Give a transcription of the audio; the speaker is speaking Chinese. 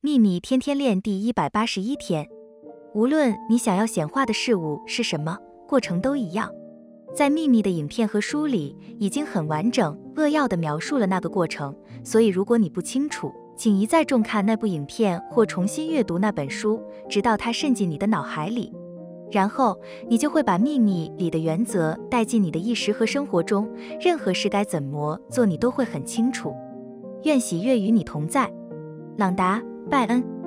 秘密天天练第一百八十一天，无论你想要显化的事物是什么，过程都一样。在秘密的影片和书里，已经很完整扼要地描述了那个过程。所以，如果你不清楚，请一再重看那部影片或重新阅读那本书，直到它渗进你的脑海里。然后，你就会把秘密里的原则带进你的意识和生活中。任何事该怎么做，你都会很清楚。愿喜悦与你同在，朗达·拜恩。